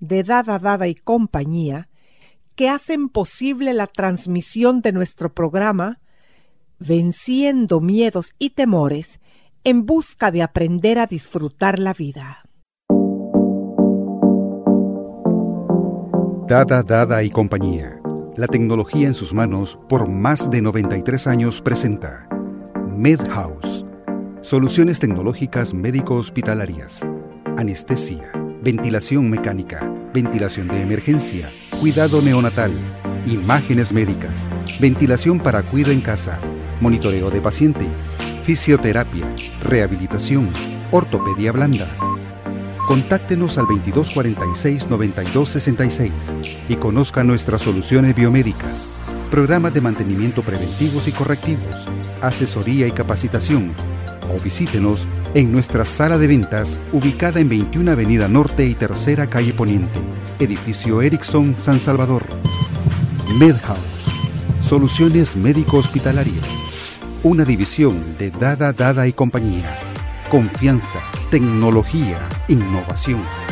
de Dada Dada y compañía que hacen posible la transmisión de nuestro programa Venciendo miedos y temores en busca de aprender a disfrutar la vida. Dada Dada y compañía. La tecnología en sus manos por más de 93 años presenta MedHouse. Soluciones tecnológicas médico-hospitalarias. Anestesia, ventilación mecánica, ventilación de emergencia, cuidado neonatal, imágenes médicas, ventilación para cuidado en casa, monitoreo de paciente, fisioterapia, rehabilitación, ortopedia blanda. Contáctenos al 2246-9266 y conozca nuestras soluciones biomédicas, programas de mantenimiento preventivos y correctivos, asesoría y capacitación. O visítenos en nuestra sala de ventas ubicada en 21 Avenida Norte y Tercera Calle Poniente, edificio Ericsson San Salvador. MedHouse, soluciones médico-hospitalarias, una división de Dada Dada y compañía. Confianza, tecnología, innovación.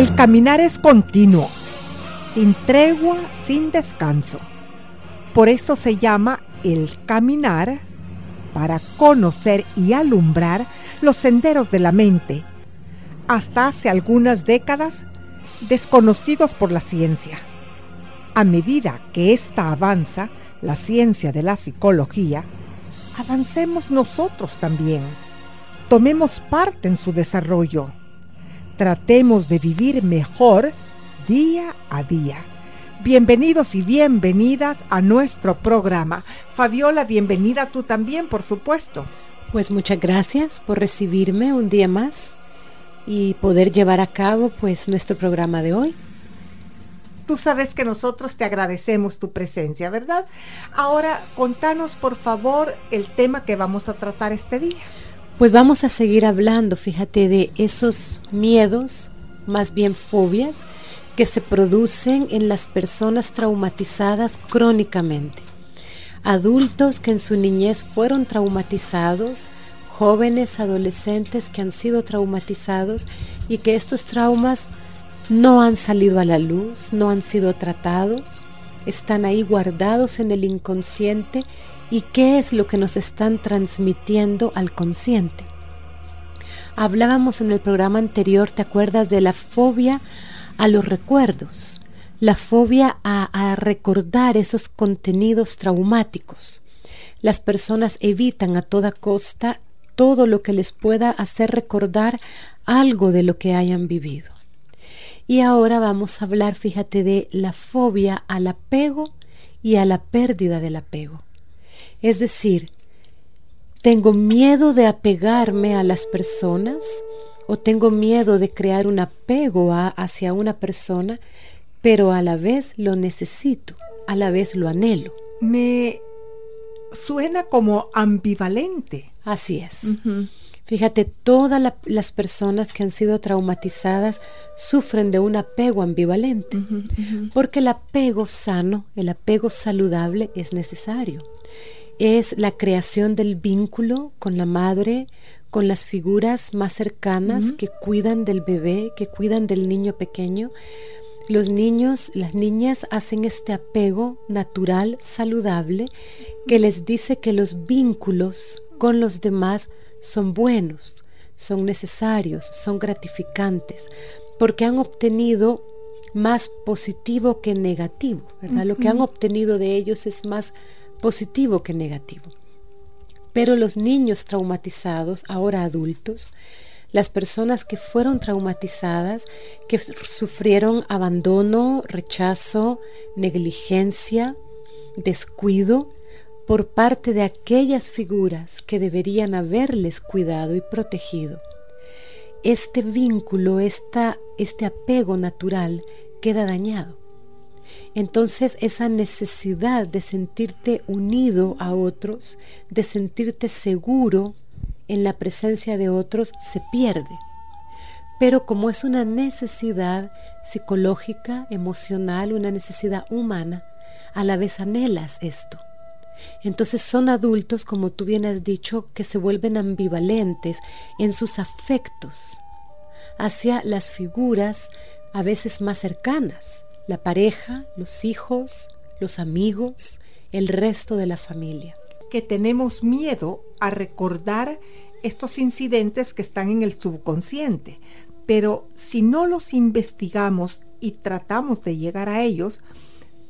El caminar es continuo, sin tregua, sin descanso. Por eso se llama el caminar para conocer y alumbrar los senderos de la mente, hasta hace algunas décadas desconocidos por la ciencia. A medida que ésta avanza, la ciencia de la psicología, avancemos nosotros también. Tomemos parte en su desarrollo. Tratemos de vivir mejor día a día. Bienvenidos y bienvenidas a nuestro programa. Fabiola, bienvenida tú también, por supuesto. Pues muchas gracias por recibirme un día más y poder llevar a cabo pues nuestro programa de hoy. Tú sabes que nosotros te agradecemos tu presencia, ¿verdad? Ahora, contanos por favor el tema que vamos a tratar este día. Pues vamos a seguir hablando, fíjate, de esos miedos, más bien fobias, que se producen en las personas traumatizadas crónicamente. Adultos que en su niñez fueron traumatizados, jóvenes, adolescentes que han sido traumatizados y que estos traumas no han salido a la luz, no han sido tratados, están ahí guardados en el inconsciente y qué es lo que nos están transmitiendo al consciente. Hablábamos en el programa anterior, ¿te acuerdas de la fobia a los recuerdos? La fobia a, recordar esos contenidos traumáticos. Las personas evitan a toda costa todo lo que les pueda hacer recordar algo de lo que hayan vivido. Y ahora vamos a hablar, fíjate, de la fobia al apego y a la pérdida del apego. Es decir, tengo miedo de apegarme a las personas o tengo miedo de crear un apego a, hacia una persona, pero a la vez lo necesito, a la vez lo anhelo. Me suena como ambivalente. Así es. Fíjate, todas la, las personas que han sido traumatizadas sufren de un apego ambivalente, uh -huh, uh -huh. porque el apego sano, el apego saludable es necesario. Es la creación del vínculo con la madre, con las figuras más cercanas que cuidan del bebé, que cuidan del niño pequeño. Los niños, las niñas hacen este apego natural, saludable, que les dice que los vínculos con los demás son buenos, son necesarios, son gratificantes, porque han obtenido más positivo que negativo, ¿verdad? Lo que han obtenido de ellos es más positivo que negativo. Pero los niños traumatizados, ahora adultos, las personas que fueron traumatizadas, que sufrieron abandono, rechazo, negligencia, descuido por parte de aquellas figuras que deberían haberles cuidado y protegido. Este vínculo, esta, este apego natural queda dañado. Entonces esa necesidad de sentirte unido a otros, de sentirte seguro en la presencia de otros, se pierde. Pero como es una necesidad psicológica, emocional, una necesidad humana, a la vez anhelas esto. Entonces son adultos, como tú bien has dicho, que se vuelven ambivalentes en sus afectos hacia las figuras a veces más cercanas, la pareja, los hijos, los amigos, el resto de la familia. Que tenemos miedo a recordar estos incidentes que están en el subconsciente, pero si no los investigamos y tratamos de llegar a ellos,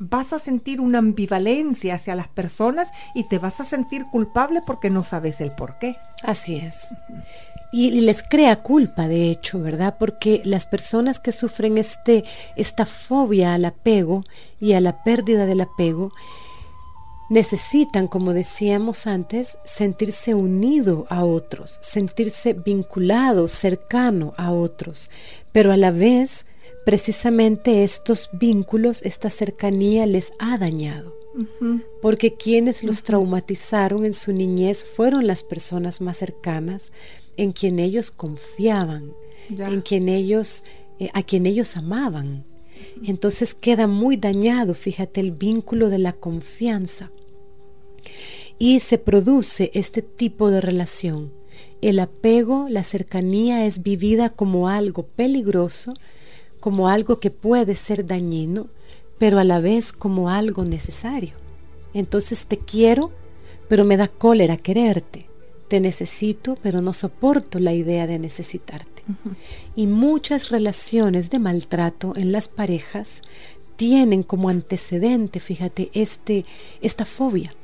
vas a sentir una ambivalencia hacia las personas y te vas a sentir culpable porque no sabes el por qué. Así es y, les crea culpa, de hecho, ¿verdad? Porque las personas que sufren este, esta fobia al apego y a la pérdida del apego, necesitan, como decíamos antes, sentirse unido a otros, sentirse vinculado, cercano a otros, pero a la vez, precisamente estos vínculos, esta cercanía les ha dañado. Porque quienes los traumatizaron en su niñez fueron las personas más cercanas, en quien ellos confiaban, en quien ellos, eh, a quien ellos amaban. Entonces queda muy dañado, fíjate, el vínculo de la confianza. Y se produce este tipo de relación. El apego, la cercanía es vivida como algo peligroso, como algo que puede ser dañino, pero a la vez como algo necesario. Entonces te quiero, pero me da cólera quererte. Te necesito, pero no soporto la idea de necesitarte. Y muchas relaciones de maltrato en las parejas tienen como antecedente, fíjate, este, esta fobia.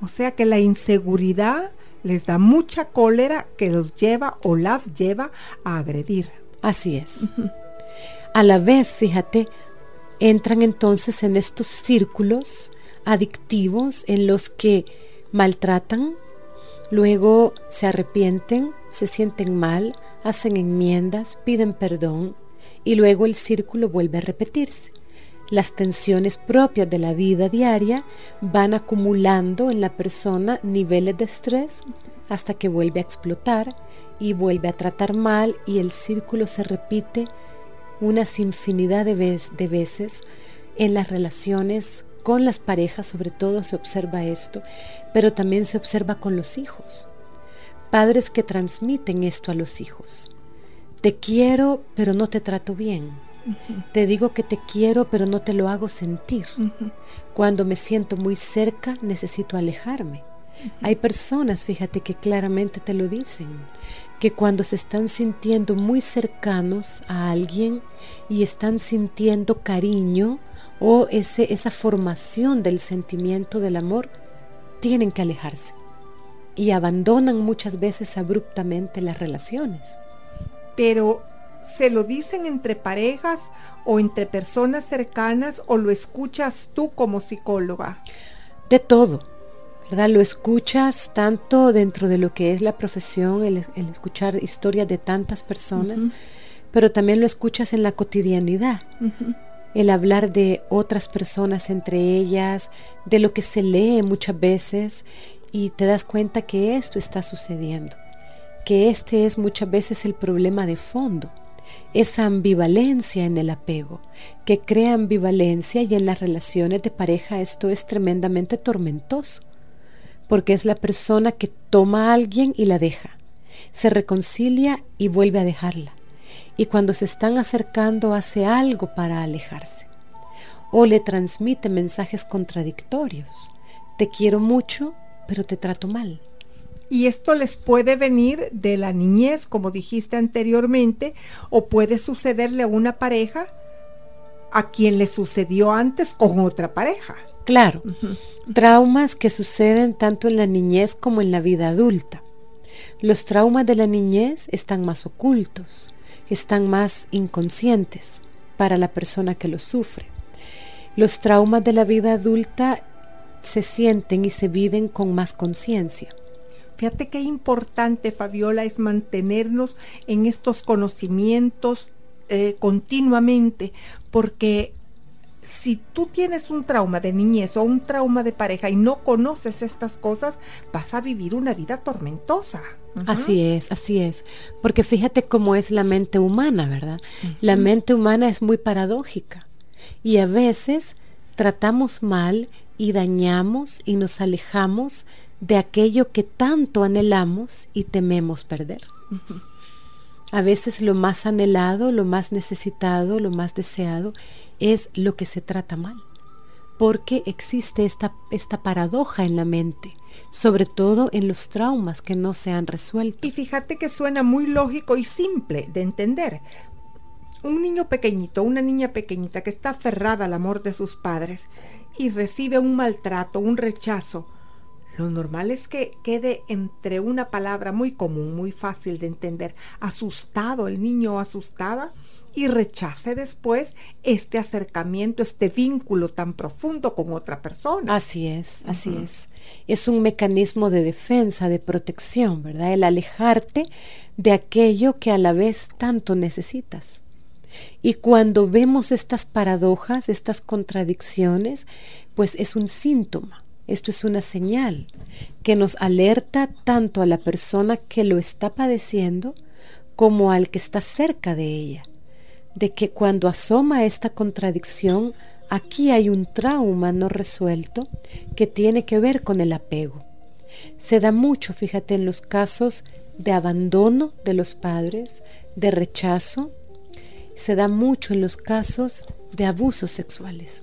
O sea que la inseguridad les da mucha cólera que los lleva o las lleva a agredir. Así es. A la vez, fíjate, entran entonces en estos círculos adictivos en los que maltratan, Luego se arrepienten, se sienten mal, hacen enmiendas, piden perdón y luego el círculo vuelve a repetirse. Las tensiones propias de la vida diaria van acumulando en la persona niveles de estrés hasta que vuelve a explotar y vuelve a tratar mal y el círculo se repite unas infinidad de, de veces en las relaciones con las parejas sobre todo se observa esto, pero también se observa con los hijos. Padres que transmiten esto a los hijos. Te quiero, pero no te trato bien. Te digo que te quiero, pero no te lo hago sentir. Cuando me siento muy cerca, necesito alejarme. Hay personas, fíjate, que claramente te lo dicen, que cuando se están sintiendo muy cercanos a alguien y están sintiendo cariño, o ese, esa formación del sentimiento del amor, tienen que alejarse y abandonan muchas veces abruptamente las relaciones. Pero ¿se lo dicen entre parejas o entre personas cercanas o lo escuchas tú como psicóloga? De todo, ¿verdad? Lo escuchas tanto dentro de lo que es la profesión, el, escuchar historias de tantas personas, pero también lo escuchas en la cotidianidad. El hablar de otras personas entre ellas, de lo que se lee muchas veces y te das cuenta que esto está sucediendo, que este es muchas veces el problema de fondo, esa ambivalencia en el apego, que crea ambivalencia y en las relaciones de pareja esto es tremendamente tormentoso, porque es la persona que toma a alguien y la deja, se reconcilia y vuelve a dejarla. Y cuando se están acercando hace algo para alejarse. O le transmite mensajes contradictorios. Te quiero mucho, pero te trato mal. Y esto les puede venir de la niñez, como dijiste anteriormente, o puede sucederle a una pareja a quien le sucedió antes con otra pareja. Claro, traumas que suceden tanto en la niñez como en la vida adulta. Los traumas de la niñez están más ocultos, están más inconscientes para la persona que los sufre. Los traumas de la vida adulta se sienten y se viven con más conciencia. Fíjate qué importante, Fabiola, es mantenernos en estos conocimientos eh, continuamente, porque si tú tienes un trauma de niñez o un trauma de pareja y no conoces estas cosas, vas a vivir una vida tormentosa. Así es, así es. Porque fíjate cómo es la mente humana, ¿verdad? La mente humana es muy paradójica y a veces tratamos mal y dañamos y nos alejamos de aquello que tanto anhelamos y tememos perder. A veces lo más anhelado, lo más necesitado, lo más deseado es lo que se trata mal, porque existe esta, esta paradoja en la mente, sobre todo en los traumas que no se han resuelto. Y fíjate que suena muy lógico y simple de entender. Un niño pequeñito, una niña pequeñita que está aferrada al amor de sus padres y recibe un maltrato, un rechazo, lo normal es que quede entre una palabra muy común, muy fácil de entender, asustado el niño o asustada y rechace después este acercamiento, este vínculo tan profundo con otra persona. Así es, así es. Es un mecanismo de defensa, de protección, ¿verdad? El alejarte de aquello que a la vez tanto necesitas. Y cuando vemos estas paradojas, estas contradicciones, pues es un síntoma, esto es una señal que nos alerta tanto a la persona que lo está padeciendo como al que está cerca de ella de que cuando asoma esta contradicción, aquí hay un trauma no resuelto que tiene que ver con el apego. Se da mucho, fíjate, en los casos de abandono de los padres, de rechazo, se da mucho en los casos de abusos sexuales.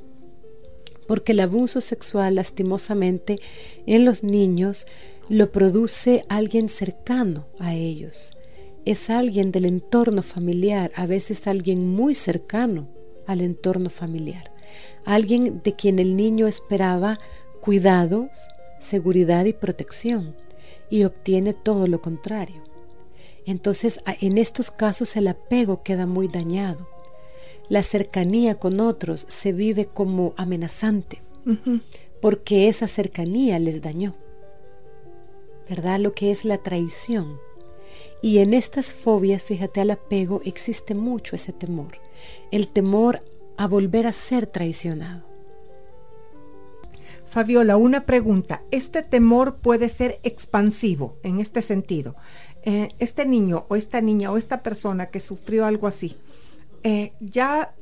Porque el abuso sexual, lastimosamente, en los niños lo produce alguien cercano a ellos es alguien del entorno familiar, a veces alguien muy cercano al entorno familiar, alguien de quien el niño esperaba cuidados, seguridad y protección y obtiene todo lo contrario. Entonces en estos casos el apego queda muy dañado. La cercanía con otros se vive como amenazante porque esa cercanía les dañó. ¿Verdad? Lo que es la traición y en estas fobias, fíjate, al apego existe mucho ese temor, el temor a volver a ser traicionado. Fabiola, una pregunta. ¿Este temor puede ser expansivo en este sentido? Eh, este niño o esta niña o esta persona que sufrió algo así, eh, ya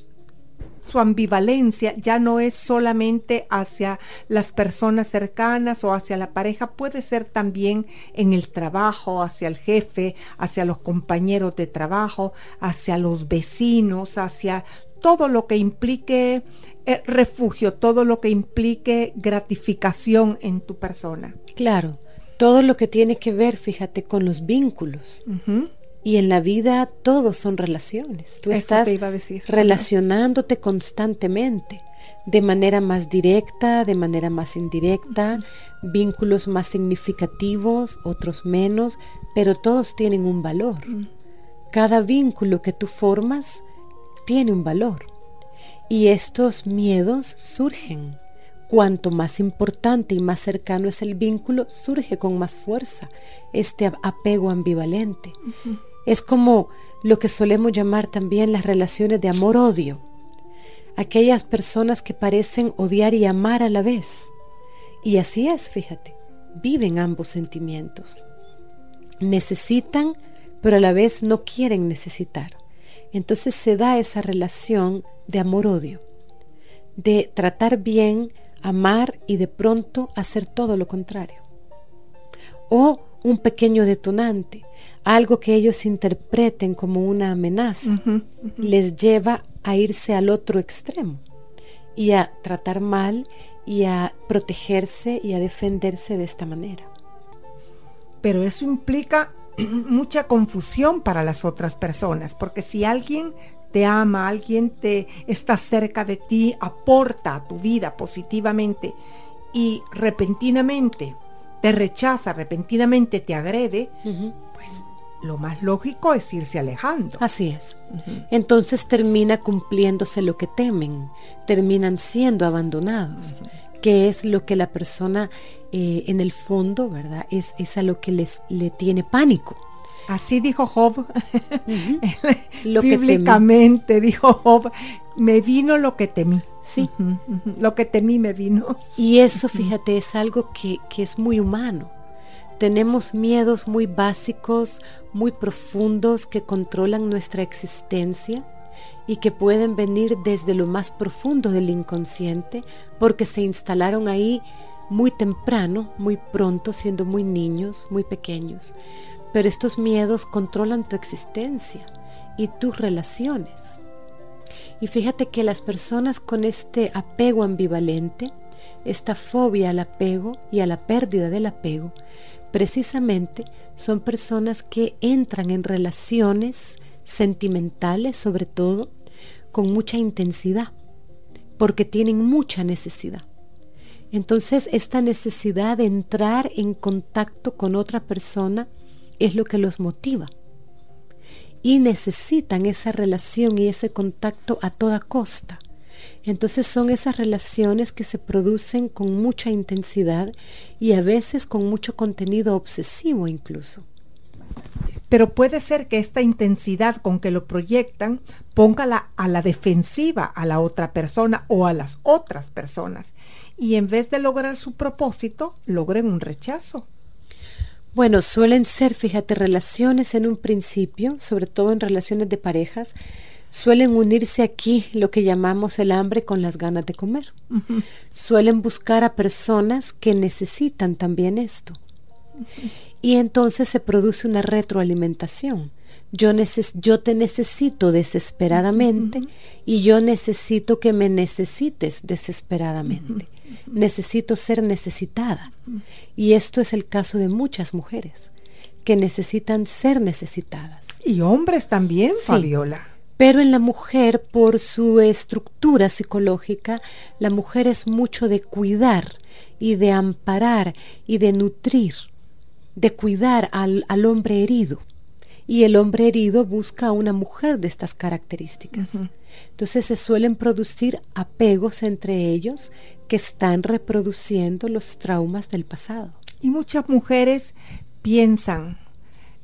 su ambivalencia ya no es solamente hacia las personas cercanas o hacia la pareja, puede ser también en el trabajo, hacia el jefe, hacia los compañeros de trabajo, hacia los vecinos, hacia todo lo que implique eh, refugio, todo lo que implique gratificación en tu persona. Claro, todo lo que tiene que ver, fíjate, con los vínculos. Y en la vida todos son relaciones. Tú estás relacionándote constantemente, de manera más directa, de manera más indirecta, vínculos más significativos, otros menos, pero todos tienen un valor. Cada vínculo que tú formas tiene un valor. Y estos miedos surgen. Cuanto más importante y más cercano es el vínculo, surge con más fuerza este apego ambivalente. Es como lo que solemos llamar también las relaciones de amor-odio. Aquellas personas que parecen odiar y amar a la vez. Y así es, fíjate, viven ambos sentimientos. Necesitan, pero a la vez no quieren necesitar. Entonces se da esa relación de amor-odio, de tratar bien, amar y de pronto hacer todo lo contrario. O un pequeño detonante, algo que ellos interpreten como una amenaza, les lleva a irse al otro extremo y a tratar mal y a protegerse y a defenderse de esta manera. Pero eso implica mucha confusión para las otras personas, porque si alguien te ama, alguien te está cerca de ti, aporta a tu vida positivamente y repentinamente te rechaza, repentinamente te agrede, pues lo más lógico es irse alejando. Así es. Entonces termina cumpliéndose lo que temen, terminan siendo abandonados, que es lo que la persona eh, en el fondo, ¿verdad? Es, es a lo que les le tiene pánico. Así dijo Job. lo Bíblicamente dijo Job, me vino lo que temí. Sí. Lo que temí me vino. Y eso, fíjate, es algo que, que es muy humano. Tenemos miedos muy básicos, muy profundos que controlan nuestra existencia y que pueden venir desde lo más profundo del inconsciente porque se instalaron ahí muy temprano, muy pronto, siendo muy niños, muy pequeños. Pero estos miedos controlan tu existencia y tus relaciones. Y fíjate que las personas con este apego ambivalente, esta fobia al apego y a la pérdida del apego, precisamente son personas que entran en relaciones sentimentales, sobre todo, con mucha intensidad, porque tienen mucha necesidad. Entonces, esta necesidad de entrar en contacto con otra persona es lo que los motiva. Y necesitan esa relación y ese contacto a toda costa. Entonces son esas relaciones que se producen con mucha intensidad y a veces con mucho contenido obsesivo incluso. Pero puede ser que esta intensidad con que lo proyectan ponga a la defensiva a la otra persona o a las otras personas y en vez de lograr su propósito, logren un rechazo. Bueno, suelen ser, fíjate, relaciones en un principio, sobre todo en relaciones de parejas, suelen unirse aquí lo que llamamos el hambre con las ganas de comer. Suelen buscar a personas que necesitan también esto. Y entonces se produce una retroalimentación. Yo, yo te necesito desesperadamente y yo necesito que me necesites desesperadamente necesito ser necesitada. Y esto es el caso de muchas mujeres que necesitan ser necesitadas. Y hombres también, Fabiola. Pero en la mujer, por su estructura psicológica, la mujer es mucho de cuidar y de amparar y de nutrir, de cuidar al, al hombre herido. Y el hombre herido busca a una mujer de estas características. Entonces se suelen producir apegos entre ellos que están reproduciendo los traumas del pasado. Y muchas mujeres piensan,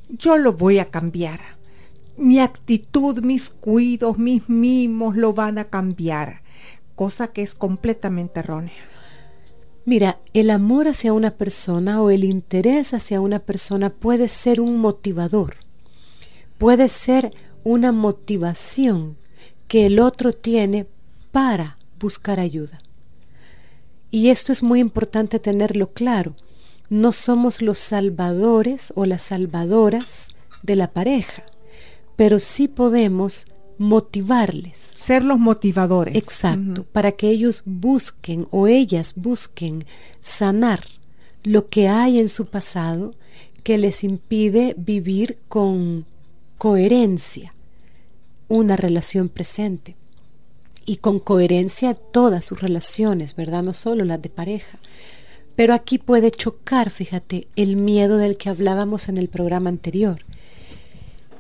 yo lo voy a cambiar. Mi actitud, mis cuidos, mis mimos lo van a cambiar, cosa que es completamente errónea. Mira, el amor hacia una persona o el interés hacia una persona puede ser un motivador, puede ser una motivación que el otro tiene para buscar ayuda. Y esto es muy importante tenerlo claro. No somos los salvadores o las salvadoras de la pareja, pero sí podemos motivarles. Ser los motivadores. Exacto, para que ellos busquen o ellas busquen sanar lo que hay en su pasado que les impide vivir con coherencia una relación presente y con coherencia todas sus relaciones, ¿verdad? No solo las de pareja. Pero aquí puede chocar, fíjate, el miedo del que hablábamos en el programa anterior,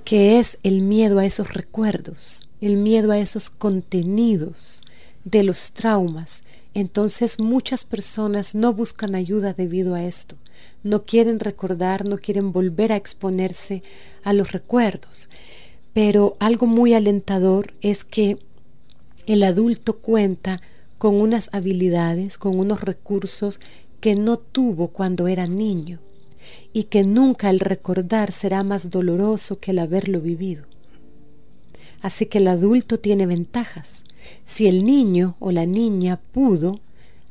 que es el miedo a esos recuerdos, el miedo a esos contenidos de los traumas. Entonces muchas personas no buscan ayuda debido a esto. No quieren recordar, no quieren volver a exponerse a los recuerdos. Pero algo muy alentador es que el adulto cuenta con unas habilidades, con unos recursos que no tuvo cuando era niño y que nunca el recordar será más doloroso que el haberlo vivido. Así que el adulto tiene ventajas. Si el niño o la niña pudo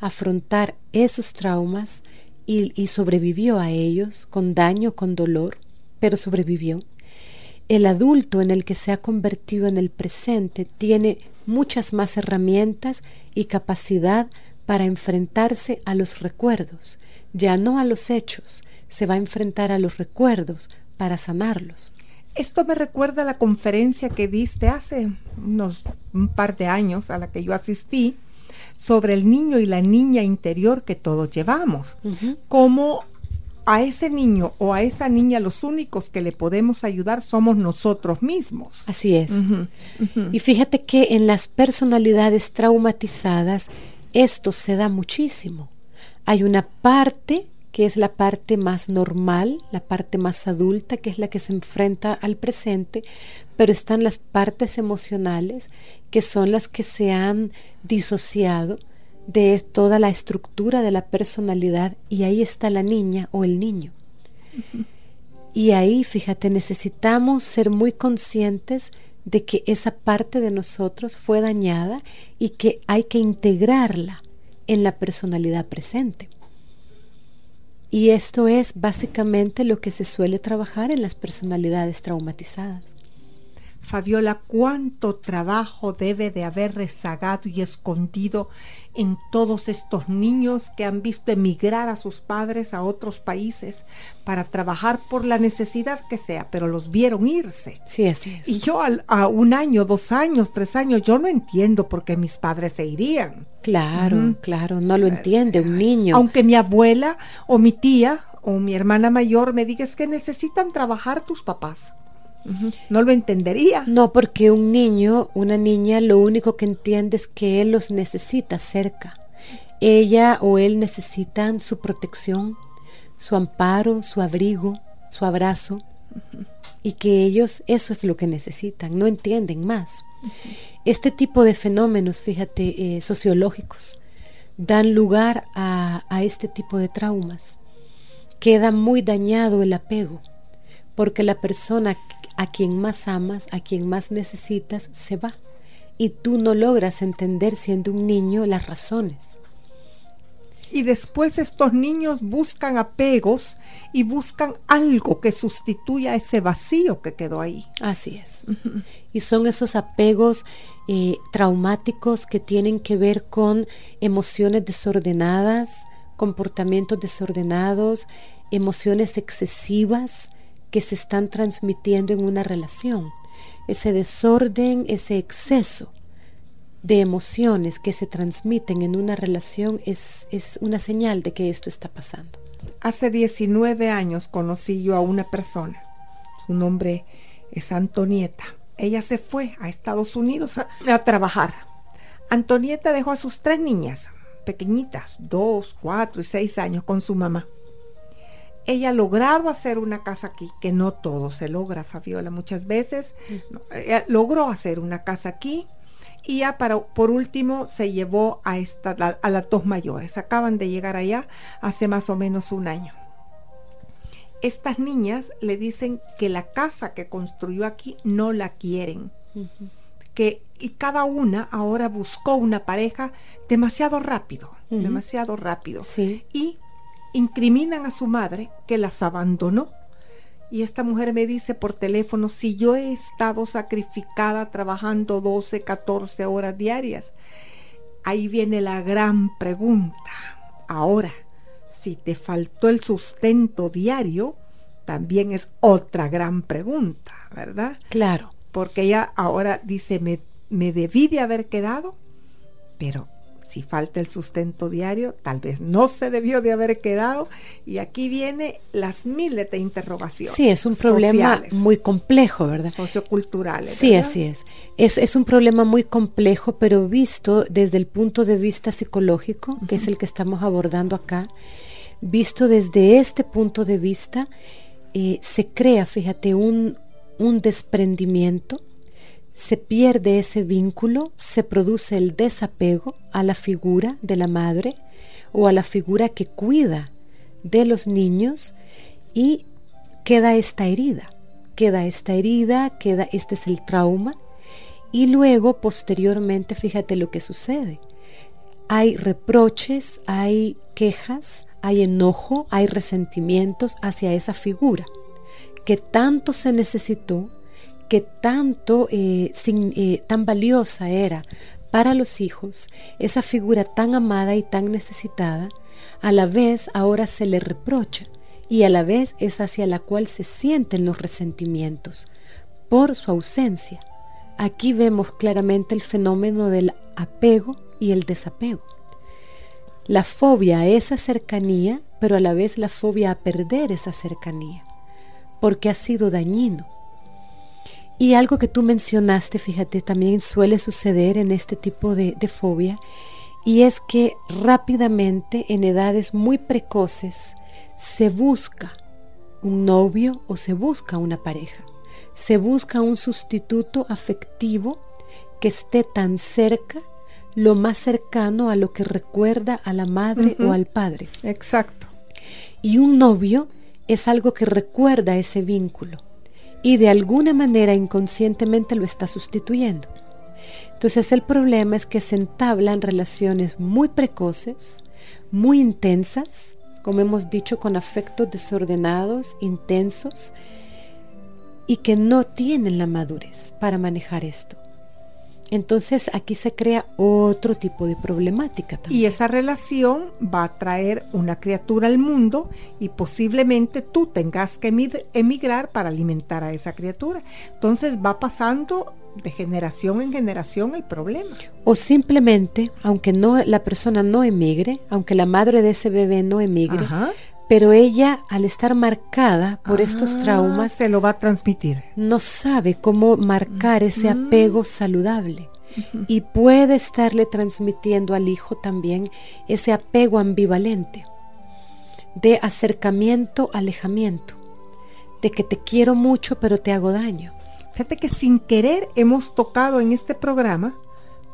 afrontar esos traumas y, sobrevivió a ellos con daño, con dolor, pero sobrevivió. El adulto en el que se ha convertido en el presente tiene muchas más herramientas y capacidad para enfrentarse a los recuerdos, ya no a los hechos, se va a enfrentar a los recuerdos para sanarlos. Esto me recuerda a la conferencia que diste hace unos un par de años a la que yo asistí sobre el niño y la niña interior que todos llevamos. Como a ese niño o a esa niña los únicos que le podemos ayudar somos nosotros mismos. Así es. Y fíjate que en las personalidades traumatizadas esto se da muchísimo. Hay una parte que es la parte más normal, la parte más adulta, que es la que se enfrenta al presente, pero están las partes emocionales, que son las que se han disociado de toda la estructura de la personalidad y ahí está la niña o el niño. Y ahí, fíjate, necesitamos ser muy conscientes de que esa parte de nosotros fue dañada y que hay que integrarla en la personalidad presente. Y esto es básicamente lo que se suele trabajar en las personalidades traumatizadas. Fabiola, ¿cuánto trabajo debe de haber rezagado y escondido en todos estos niños que han visto emigrar a sus padres a otros países para trabajar por la necesidad que sea, pero los vieron irse? Sí, así es. Y yo a un año, dos años, tres años, yo no entiendo por qué mis padres se irían. Claro, claro, no lo entiende un niño. Aunque mi abuela o mi tía o mi hermana mayor me diga es que necesitan trabajar tus papás. No lo entendería. No, porque un niño, una niña, lo único que entiende es que él los necesita cerca. Ella o él necesitan su protección, su amparo, su abrigo, su abrazo. Y que ellos eso es lo que necesitan, no entienden más. Este tipo de fenómenos, fíjate, eh, sociológicos, dan lugar a, a este tipo de traumas. Queda muy dañado el apego, porque la persona a quien más amas, a quien más necesitas, se va. Y tú no logras entender siendo un niño las razones. Y después estos niños buscan apegos y buscan algo que sustituya ese vacío que quedó ahí. Así es. Y son esos apegos eh, traumáticos que tienen que ver con emociones desordenadas, comportamientos desordenados, emociones excesivas, que se están transmitiendo en una relación. Ese desorden, ese exceso de emociones que se transmiten en una relación es, es una señal de que esto está pasando. Hace 19 años conocí yo a una persona. Su nombre es Antonieta. Ella se fue a Estados Unidos a, a trabajar. Antonieta dejó a sus tres niñas, pequeñitas, dos, cuatro y seis años, con su mamá ella ha logrado hacer una casa aquí, que no todo se logra, Fabiola, muchas veces. logró hacer una casa aquí y ya para, por último se llevó a, esta, a, las dos mayores. Acaban de llegar allá hace más o menos un año. Estas niñas le dicen que la casa que construyó aquí no la quieren. Que, y cada una ahora buscó una pareja demasiado rápido, demasiado rápido. Sí. Y incriminan a su madre que las abandonó. Y esta mujer me dice por teléfono, si yo he estado sacrificada trabajando 12, 14 horas diarias, ahí viene la gran pregunta. Ahora, si te faltó el sustento diario, también es otra gran pregunta, ¿verdad? Claro. Porque ella ahora dice, me, me debí de haber quedado, pero si falta el sustento diario, tal vez no se debió de haber quedado. Y aquí viene las miles de interrogaciones. Sí, es un problema muy complejo, ¿verdad? Socioculturales. Sí, así es. es. es. un problema muy complejo, pero visto desde el punto de vista psicológico, que es el que estamos abordando acá, visto desde este punto de vista, eh, se crea, fíjate, un, un desprendimiento se pierde ese vínculo, se produce el desapego a la figura de la madre o a la figura que cuida de los niños y queda esta herida, queda esta herida, queda este es el trauma y luego posteriormente fíjate lo que sucede. Hay reproches, hay quejas, hay enojo, hay resentimientos hacia esa figura que tanto se necesitó, que tanto eh, eh, tan valiosa era para los hijos, esa figura tan amada y tan necesitada, a la vez ahora se le reprocha y a la vez es hacia la cual se sienten los resentimientos por su ausencia. Aquí vemos claramente el fenómeno del apego y el desapego. La fobia a esa cercanía, pero a la vez la fobia a perder esa cercanía, porque ha sido dañino. Y algo que tú mencionaste, fíjate, también suele suceder en este tipo de, de fobia, y es que rápidamente, en edades muy precoces, se busca un novio o se busca una pareja. Se busca un sustituto afectivo que esté tan cerca, lo más cercano a lo que recuerda a la madre o al padre. Exacto. Y un novio es algo que recuerda ese vínculo y de alguna manera inconscientemente lo está sustituyendo. Entonces el problema es que se entablan relaciones muy precoces, muy intensas, como hemos dicho, con afectos desordenados, intensos, y que no tienen la madurez para manejar esto. Entonces aquí se crea otro tipo de problemática también. Y esa relación va a traer una criatura al mundo y posiblemente tú tengas que emigrar para alimentar a esa criatura. Entonces va pasando de generación en generación el problema. O simplemente, aunque no la persona no emigre, aunque la madre de ese bebé no emigre, pero ella al estar marcada por estos ah, traumas se lo va a transmitir. No sabe cómo marcar ese apego saludable y puede estarle transmitiendo al hijo también ese apego ambivalente de acercamiento, alejamiento, de que te quiero mucho pero te hago daño. Fíjate que sin querer hemos tocado en este programa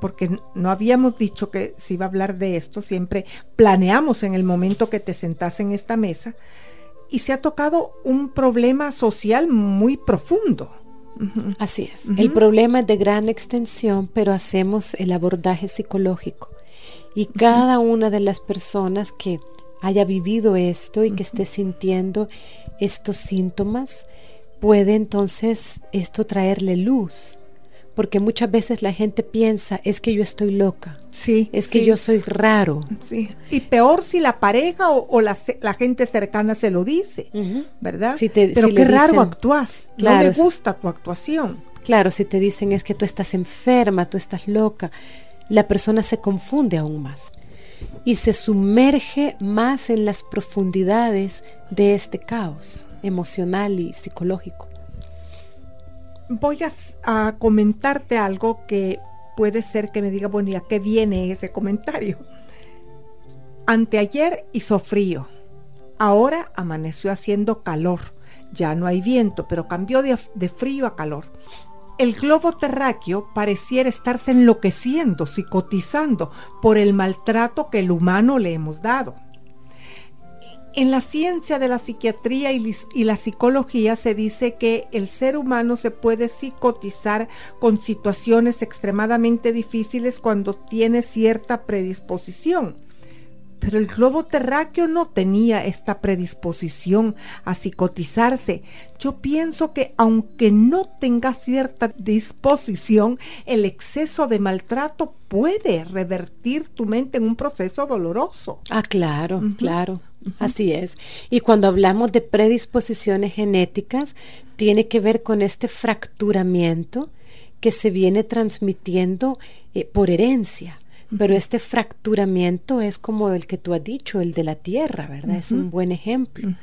porque no habíamos dicho que se iba a hablar de esto, siempre planeamos en el momento que te sentas en esta mesa, y se ha tocado un problema social muy profundo. Así es. El problema es de gran extensión, pero hacemos el abordaje psicológico. Y cada una de las personas que haya vivido esto y que esté sintiendo estos síntomas, puede entonces esto traerle luz porque muchas veces la gente piensa, es que yo estoy loca. Sí. Es que yo soy raro. Sí. Y peor si la pareja o, la, gente cercana se lo dice, ¿verdad? Pero qué raro actúas. no me gusta tu actuación. Claro, si te dicen es que tú estás enferma, tú estás loca, la persona se confunde aún más y se sumerge más en las profundidades de este caos emocional y psicológico voy a, comentarte algo que puede ser que me diga, bueno, ¿y a qué viene ese comentario? Anteayer hizo frío, ahora amaneció haciendo calor, ya no hay viento, pero cambió de, de frío a calor. El globo terráqueo pareciera estarse enloqueciendo, psicotizando por el maltrato que el humano le hemos dado. En la ciencia de la psiquiatría y, la psicología se dice que el ser humano se puede psicotizar con situaciones extremadamente difíciles cuando tiene cierta predisposición. Pero el globo terráqueo no tenía esta predisposición a psicotizarse. Yo pienso que aunque no tenga cierta disposición, el exceso de maltrato puede revertir tu mente en un proceso doloroso. Ah, claro, claro. Así es. Y cuando hablamos de predisposiciones genéticas, tiene que ver con este fracturamiento que se viene transmitiendo eh, por herencia. Pero este fracturamiento es como el que tú has dicho, el de la tierra, ¿verdad? Es un buen ejemplo.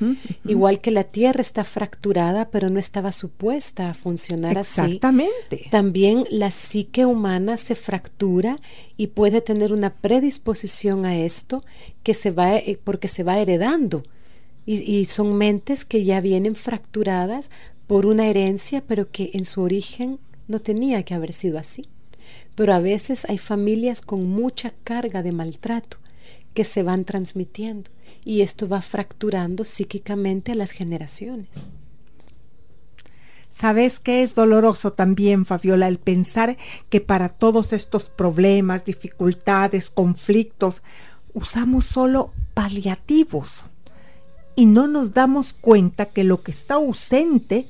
Igual que la tierra está fracturada, pero no estaba supuesta a funcionar así. Exactamente. También la psique humana se fractura y puede tener una predisposición a esto que se va, eh, porque se va heredando. y son mentes que ya vienen fracturadas por una herencia, pero que en su origen no tenía que haber sido así pero a veces hay familias con mucha carga de maltrato que se van transmitiendo y esto va fracturando psíquicamente a las generaciones. ¿Sabes qué es doloroso también, Fabiola, el pensar que para todos estos problemas, dificultades, conflictos, usamos solo paliativos y no nos damos cuenta que lo que está ausente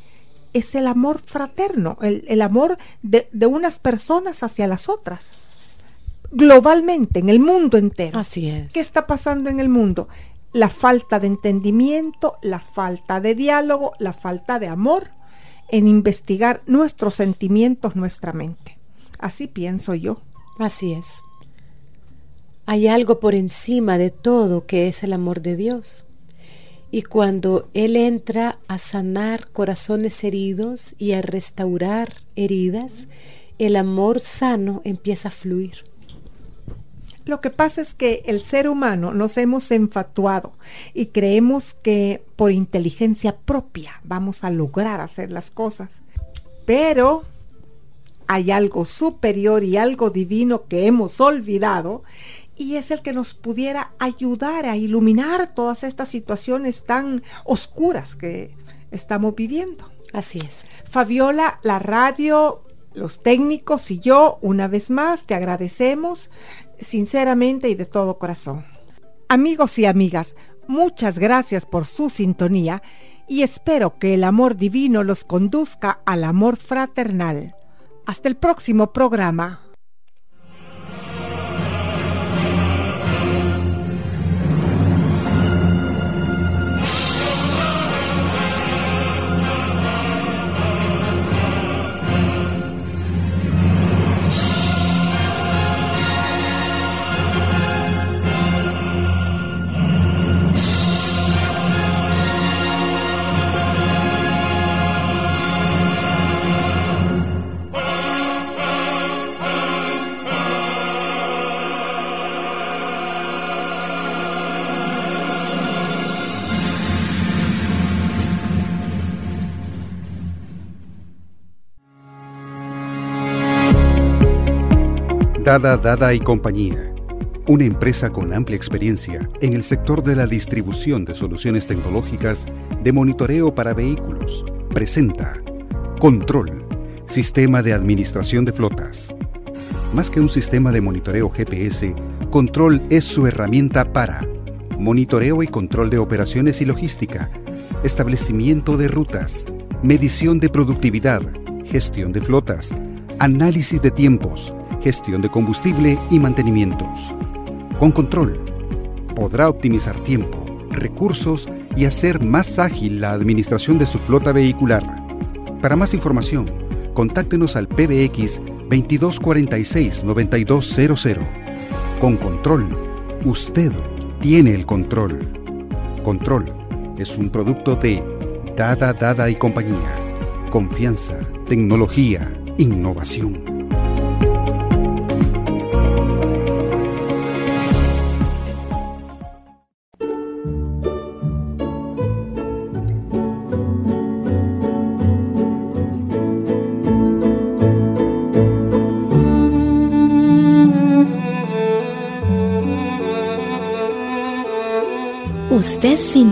es el amor fraterno, el, amor de, de, unas personas hacia las otras. Globalmente, en el mundo entero. Así es. ¿Qué está pasando en el mundo? La falta de entendimiento, la falta de diálogo, la falta de amor en investigar nuestros sentimientos, nuestra mente. Así pienso yo. Así es. Hay algo por encima de todo que es el amor de Dios. Y cuando Él entra a sanar corazones heridos y a restaurar heridas, el amor sano empieza a fluir. Lo que pasa es que el ser humano nos hemos enfatuado y creemos que por inteligencia propia vamos a lograr hacer las cosas. Pero hay algo superior y algo divino que hemos olvidado y es el que nos pudiera ayudar a iluminar todas estas situaciones tan oscuras que estamos viviendo. Así es. Fabiola, la radio, los técnicos y yo, una vez más, te agradecemos sinceramente y de todo corazón. Amigos y amigas, muchas gracias por su sintonía y espero que el amor divino los conduzca al amor fraternal. Hasta el próximo programa. Dada Dada y Compañía, una empresa con amplia experiencia en el sector de la distribución de soluciones tecnológicas de monitoreo para vehículos, presenta Control, Sistema de Administración de Flotas. Más que un sistema de monitoreo GPS, Control es su herramienta para monitoreo y control de operaciones y logística, establecimiento de rutas, medición de productividad, gestión de flotas, análisis de tiempos, gestión de combustible y mantenimientos. Con control, podrá optimizar tiempo, recursos y hacer más ágil la administración de su flota vehicular. Para más información, contáctenos al PBX 2246-9200. Con control, usted tiene el control. Control es un producto de Dada Dada y compañía. Confianza, tecnología, innovación.